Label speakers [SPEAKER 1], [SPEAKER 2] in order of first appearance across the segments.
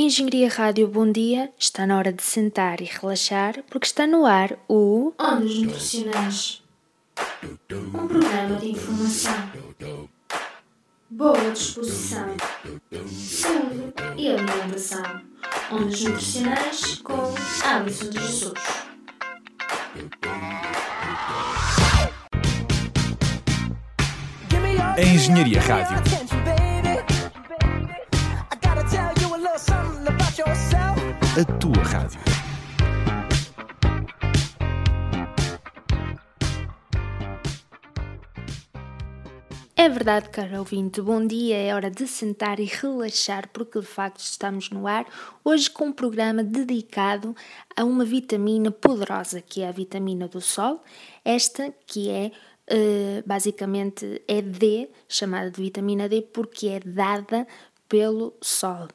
[SPEAKER 1] Engenharia Rádio, bom dia. Está na hora de sentar e relaxar, porque está no ar o
[SPEAKER 2] Ondas Nutricionais. Um programa de informação, boa disposição, saúde e alimentação. Ondas Nutricionais com Alisson de Jesus.
[SPEAKER 3] A Engenharia Rádio. A tua rádio.
[SPEAKER 1] É verdade, caro ouvinte, bom dia, é hora de sentar e relaxar porque de facto estamos no ar, hoje com um programa dedicado a uma vitamina poderosa que é a vitamina do sol, esta que é uh, basicamente é D, chamada de vitamina D porque é dada pelo sol.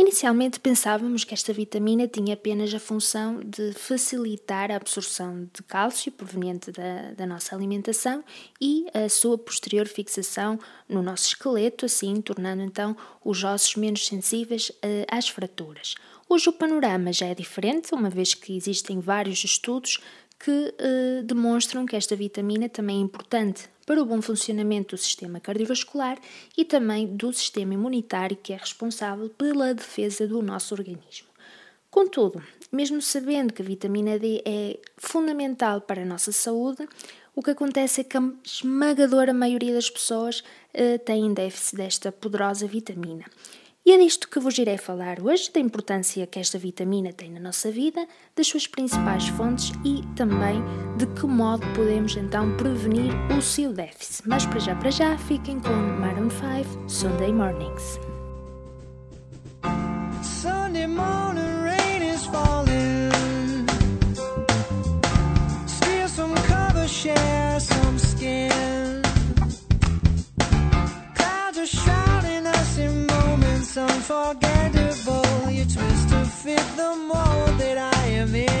[SPEAKER 1] Inicialmente pensávamos que esta vitamina tinha apenas a função de facilitar a absorção de cálcio proveniente da, da, nossa alimentação e a sua posterior fixação no nosso esqueleto, assim tornando então os ossos menos sensíveis uh, às fraturas. Hoje o panorama já é diferente, uma vez que existem vários estudos que uh, demonstram que esta vitamina também é importante para o bom funcionamento do sistema cardiovascular e também do sistema imunitário, que é responsável pela defesa do nosso organismo. Contudo, mesmo sabendo que a vitamina D é fundamental para a nossa saúde, o que acontece é que a esmagadora maioria das pessoas uh, tem déficit desta poderosa vitamina. E é disto que vos irei falar hoje, da importância que esta vitamina tem na nossa vida, das suas principais fontes e também de que modo podemos então prevenir o seu déficit. Mas para já, para já, fiquem com Maroon 5, Sunday Mornings. Unforgettable. You twist to fit the mold that I am in.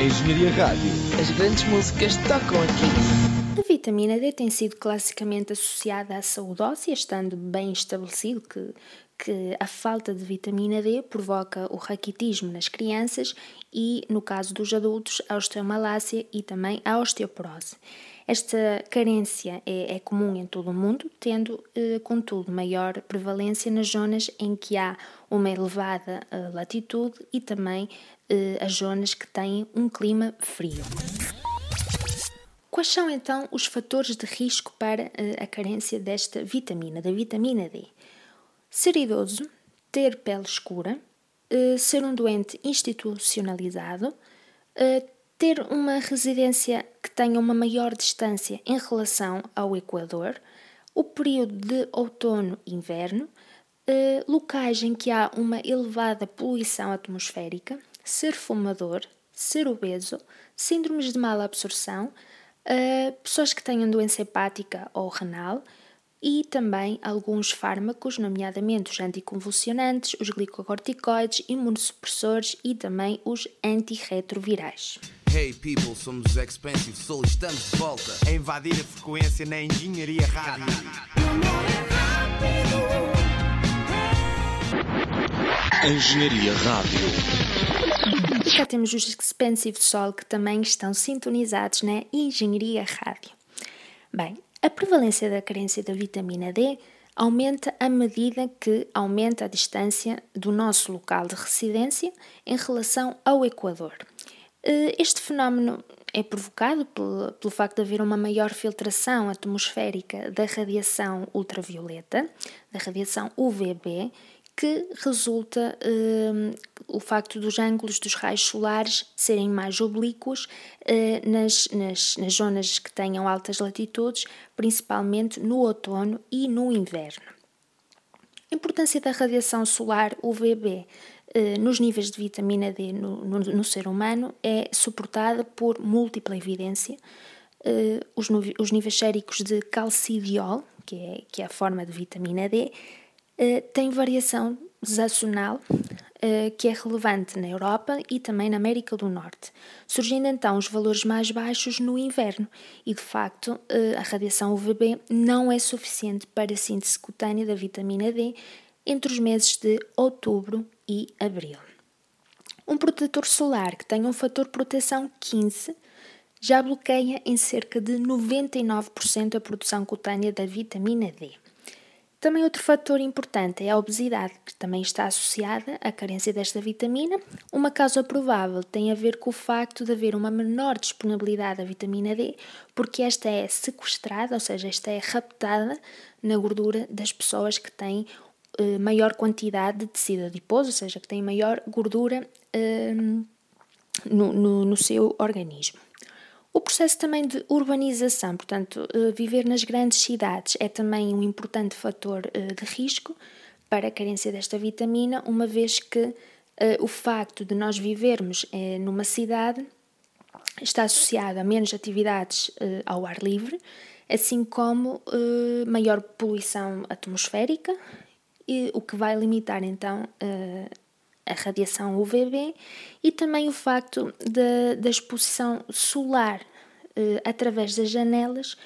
[SPEAKER 3] Engenharia Rádio.
[SPEAKER 4] As grandes músicas tocam aqui.
[SPEAKER 1] A vitamina D tem sido classicamente associada à saúde óssea, estando bem estabelecido que, que a falta de vitamina D provoca o raquitismo nas crianças e, no caso dos adultos, a osteomalácia e também a osteoporose. Esta carência é, é comum em todo o mundo, tendo, eh, contudo, maior prevalência nas zonas em que há uma elevada eh, latitude e também eh, as zonas que têm um clima frio. Quais são então os fatores de risco para a carência desta vitamina, da vitamina D? Ser idoso, ter pele escura, ser um doente institucionalizado, ter uma residência que tenha uma maior distância em relação ao Equador, o período de outono e inverno, eh, locais em que há uma elevada poluição atmosférica, ser fumador, ser obeso, síndromes de mala absorção, eh, pessoas que tenham doença hepática ou renal e também alguns fármacos, nomeadamente os anticonvulsionantes, os glicocorticoides, imunossupressores e também os antirretrovirais.
[SPEAKER 5] Hey people, somos Expensive Soul, estamos de volta a invadir a frequência na Engenharia Rádio.
[SPEAKER 3] Engenharia Rádio.
[SPEAKER 1] E cá temos os Expensive Soul que também estão sintonizados na Engenharia Rádio. Bem, a prevalência da carência da vitamina D aumenta à medida que aumenta a distância do nosso local de residência em relação ao Equador. Eh, este fenómeno é provocado pelo, pelo, facto de haver uma maior filtração atmosférica da radiação ultravioleta, da radiação UVB, que resulta eh, o facto dos ângulos dos raios solares serem mais oblíquos eh, nas, nas, nas zonas que tenham altas latitudes, principalmente no outono e no inverno. A importância da radiação solar UVB nos níveis de vitamina D no, no, no, ser humano é suportada por múltipla evidência. Uh, os, os, níveis séricos de calcidiol, que é, que é a forma de vitamina D, uh, têm variação zacional uh, que é relevante na Europa e também na América do Norte, surgindo então os valores mais baixos no inverno e de facto a radiação UVB não é suficiente para a síntese cutânea da vitamina D entre os meses de outubro e abril. Um protetor solar que tenha um fator proteção 15 já bloqueia em cerca de 99% a produção cutânea da vitamina D. Também outro fator importante é a obesidade, que também está associada à carência desta vitamina. Uma causa provável tem a ver com o facto de haver uma menor disponibilidade da vitamina D, porque esta é sequestrada, ou seja, esta é raptada na gordura das pessoas que têm eh, maior quantidade de tecido adiposo, ou seja, que tem maior gordura uh, no, no, no, seu organismo. O processo também de urbanização, portanto, uh, viver nas grandes cidades é também um importante fator de risco para a carência desta vitamina, uma vez que o facto de nós vivermos numa cidade está associado a menos atividades ao ar livre, assim como maior poluição atmosférica e, o que vai limitar então a radiação UVB e também o facto da, exposição solar eh, através das janelas,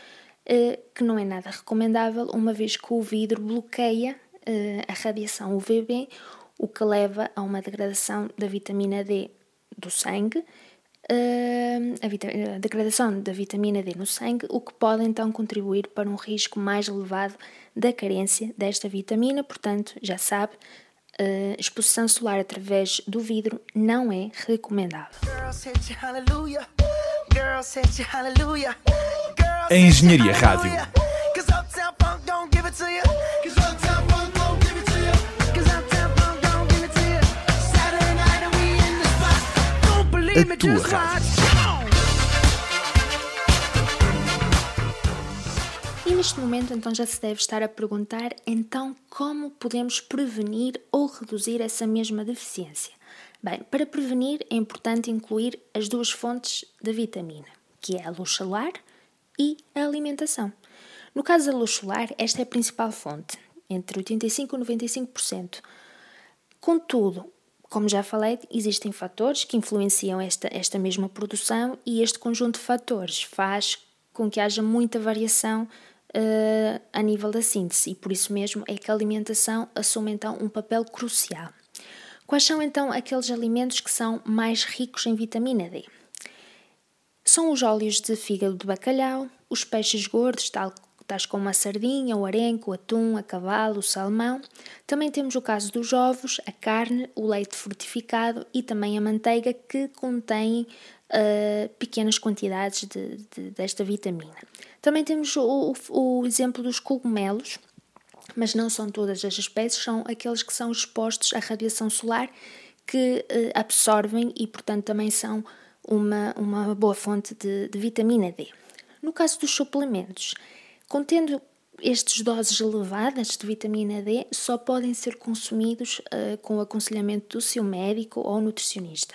[SPEAKER 1] eh, que não é nada recomendável, uma vez que o vidro bloqueia eh, a radiação UVB, o que leva a uma degradação da vitamina D do sangue, a, a degradação da vitamina D no sangue, o que pode então contribuir para um risco mais elevado da carência desta vitamina, portanto, já sabe, a exposição solar através do vidro não é recomendável.
[SPEAKER 3] A Engenharia Rádio. A tua rádio.
[SPEAKER 1] neste momento, então, já se deve estar a perguntar: então, como podemos prevenir ou reduzir essa mesma deficiência? Bem, para prevenir é importante incluir as duas fontes da vitamina, que é a luz solar e a alimentação. No caso da luz solar, esta é a principal fonte, entre 85% e 95%. Contudo, como já falei, existem fatores que influenciam esta, esta mesma produção e este conjunto de fatores faz com que haja muita variação uh, a nível da síntese e por isso mesmo é que a alimentação assume então um papel crucial. Quais são então aqueles alimentos que são mais ricos em vitamina D? São os óleos de fígado de bacalhau, os peixes gordos, tal, tais como a sardinha, o arenco, o atum, a cavalo, o salmão. Também temos o caso dos ovos, a carne, o leite fortificado e também a manteiga que contém uh, pequenas quantidades de, de, desta vitamina. Também temos o, o, o exemplo dos cogumelos, mas não são todas as espécies, são aqueles que são expostos à radiação solar que uh, absorvem e, portanto, também são uma, uma boa fonte de, de vitamina D. No caso dos suplementos, contendo estes doses elevadas de vitamina D só podem ser consumidos uh, com o aconselhamento do seu médico ou nutricionista.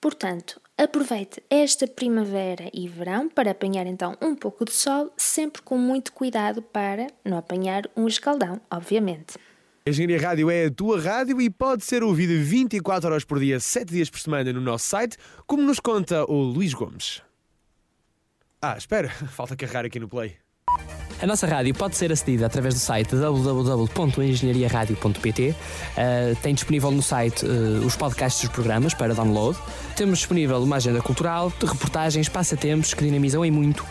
[SPEAKER 1] Portanto, aproveite esta primavera e verão para apanhar então um pouco de sol, sempre com muito cuidado para não apanhar um escaldão, obviamente.
[SPEAKER 3] A Engenharia Rádio é a tua rádio e pode ser ouvida 24 horas por dia, 7 dias por semana no nosso site, como nos conta o Luís Gomes. Ah, espera, falta carregar aqui no play.
[SPEAKER 6] A nossa rádio pode ser acedida através do site www.engenhariaradio.pt. Uh, tem disponível no site uh, os podcasts dos programas para download. Temos disponível uma agenda cultural, de reportagens, passatempos que dinamizam em muito uh,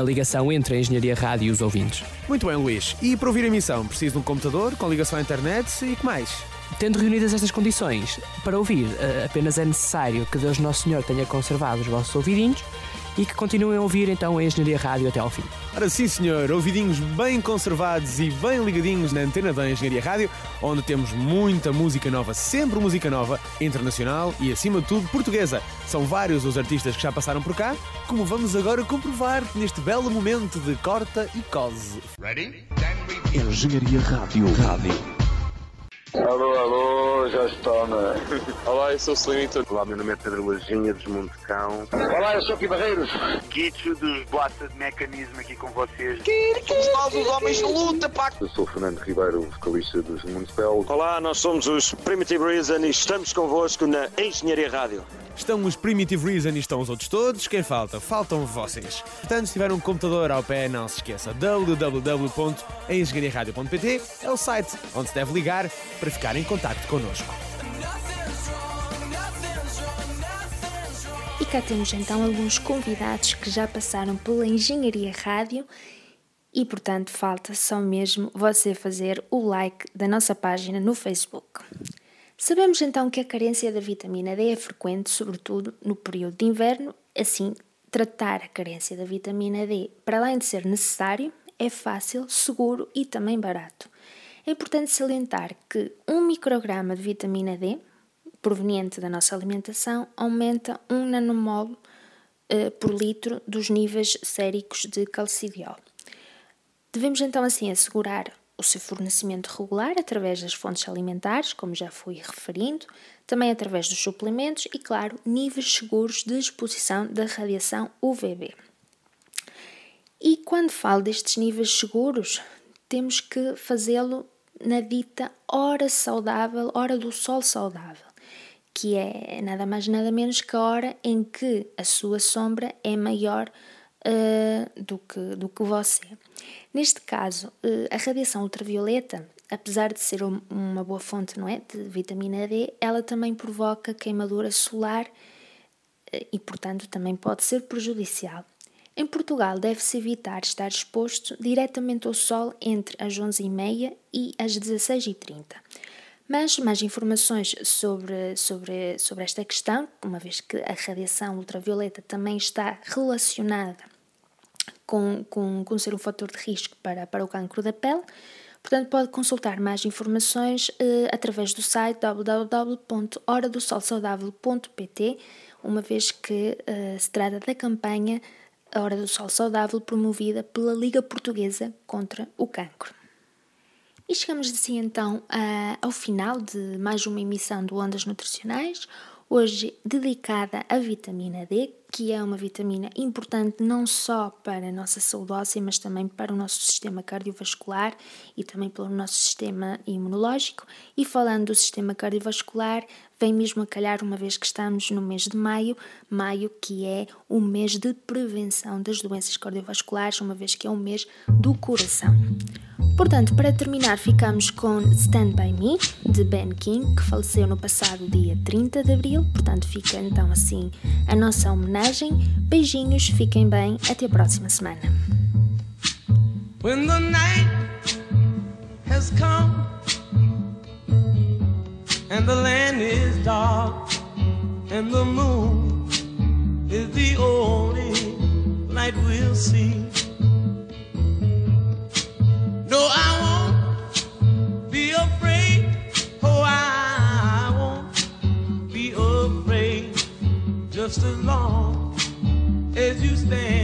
[SPEAKER 6] a ligação entre a Engenharia Rádio e os ouvintes.
[SPEAKER 3] Muito bem, Luís. E para ouvir a emissão, preciso de um computador com ligação à internet e que mais?
[SPEAKER 6] Tendo reunidas estas condições, para ouvir apenas é necessário que Deus Nosso Senhor tenha conservado os vossos ouvidinhos e que continuem a ouvir então a Engenharia Rádio até ao fim.
[SPEAKER 3] Ora sim, senhor, ouvidinhos bem conservados e bem ligadinhos na antena da Engenharia Rádio, onde temos muita música nova, sempre música nova, internacional e acima de tudo portuguesa. São vários os artistas que já passaram por cá, como vamos agora comprovar neste belo momento de corta e cose. Ready?
[SPEAKER 7] Engenharia Rádio. Rádio.
[SPEAKER 8] Alô, alô, já está, né?
[SPEAKER 9] Olá, eu sou o Slimito.
[SPEAKER 8] Olá, meu nome é Pedro Lajinha, dos Montecão.
[SPEAKER 10] Olá, eu sou Aqui Barreiros.
[SPEAKER 11] Guicho dos Boatas de Mecanismo aqui com vocês.
[SPEAKER 12] Somos nós os homens de luta, pá!
[SPEAKER 8] Eu sou o Fernando Ribeiro, vocalista dos Municipal.
[SPEAKER 13] Olá, nós somos os Primitive Reason e estamos convosco na Engenharia Rádio.
[SPEAKER 3] Estão os Primitive Reason e estão os outros todos. Quem falta? Faltam vocês. Portanto, se tiver um computador ao pé, não se esqueça. www.engenhariaradio.pt é o site onde se deve ligar para ficar em contato connosco.
[SPEAKER 1] E cá temos então alguns convidados que já passaram pela Engenharia Rádio e, portanto, falta só mesmo você fazer o like da nossa página no Facebook. Sabemos então que a carência da vitamina D é frequente, sobretudo no período de inverno, assim, tratar a carência da vitamina D, para além de ser necessário, é fácil, seguro e também barato. É importante salientar que um micrograma de vitamina D, proveniente da nossa alimentação, aumenta um nanomol eh, por litro dos níveis séricos de calcidiol. Devemos então assim assegurar o seu fornecimento regular através das fontes alimentares, como já fui referindo, também através dos suplementos e, claro, níveis seguros de exposição da radiação UVB. E quando falo destes níveis seguros, temos que fazê-lo na dita hora saudável, hora do sol saudável, que é nada mais nada menos que a hora em que a sua sombra é maior uh, do, que, do que você. Neste caso, uh, a radiação ultravioleta, apesar de ser uma boa fonte não é, de vitamina D, ela também provoca queimadura solar uh, e, portanto, também pode ser prejudicial. Em Portugal, deve-se evitar estar exposto diretamente ao sol entre as 11h30 e as 16h30. Mas mais informações sobre, sobre, sobre esta questão, uma vez que a radiação ultravioleta também está relacionada com, com, com ser um fator de risco para, para o cancro da pele. Portanto, pode consultar mais informações uh, através do site www.horadosolsaudável.pt, uma vez que uh, se trata da campanha A Hora do Sol Saudável promovida pela Liga Portuguesa contra o Cancro. E chegamos assim então uh, ao final de mais uma emissão do Ondas Nutricionais, hoje dedicada à vitamina D,
[SPEAKER 14] que é uma vitamina importante não só para a nossa saúde óssea, mas também para o nosso sistema cardiovascular e também pelo nosso sistema imunológico. E falando do sistema cardiovascular, vem mesmo a calhar uma vez que estamos no mês de maio, maio que é o mês de prevenção das doenças cardiovasculares, uma vez que é o mês do coração. Portanto, para terminar, ficamos com Stand By Me, de Ben King, que faleceu no passado dia 30 de abril. Portanto, fica então assim a nossa homenagem. Beijinhos, fiquem bem, até a próxima semana. When the night has come and the land is dark and the moon is the only light we'll see. No, I won't be afraid. Oh, I won't be afraid. Just as long as you stand,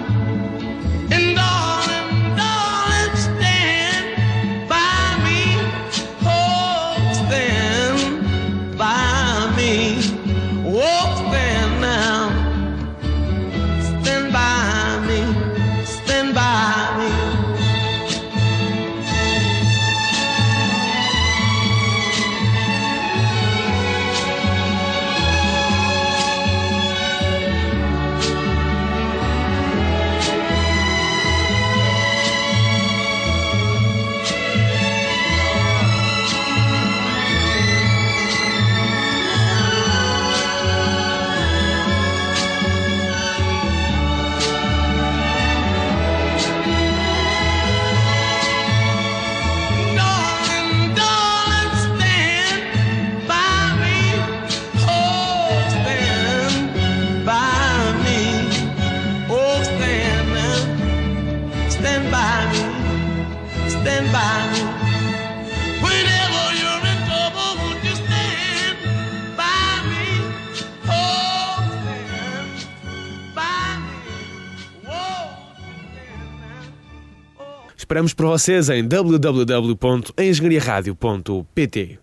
[SPEAKER 3] Esperamos por vocês em www.engenhariaradio.pt.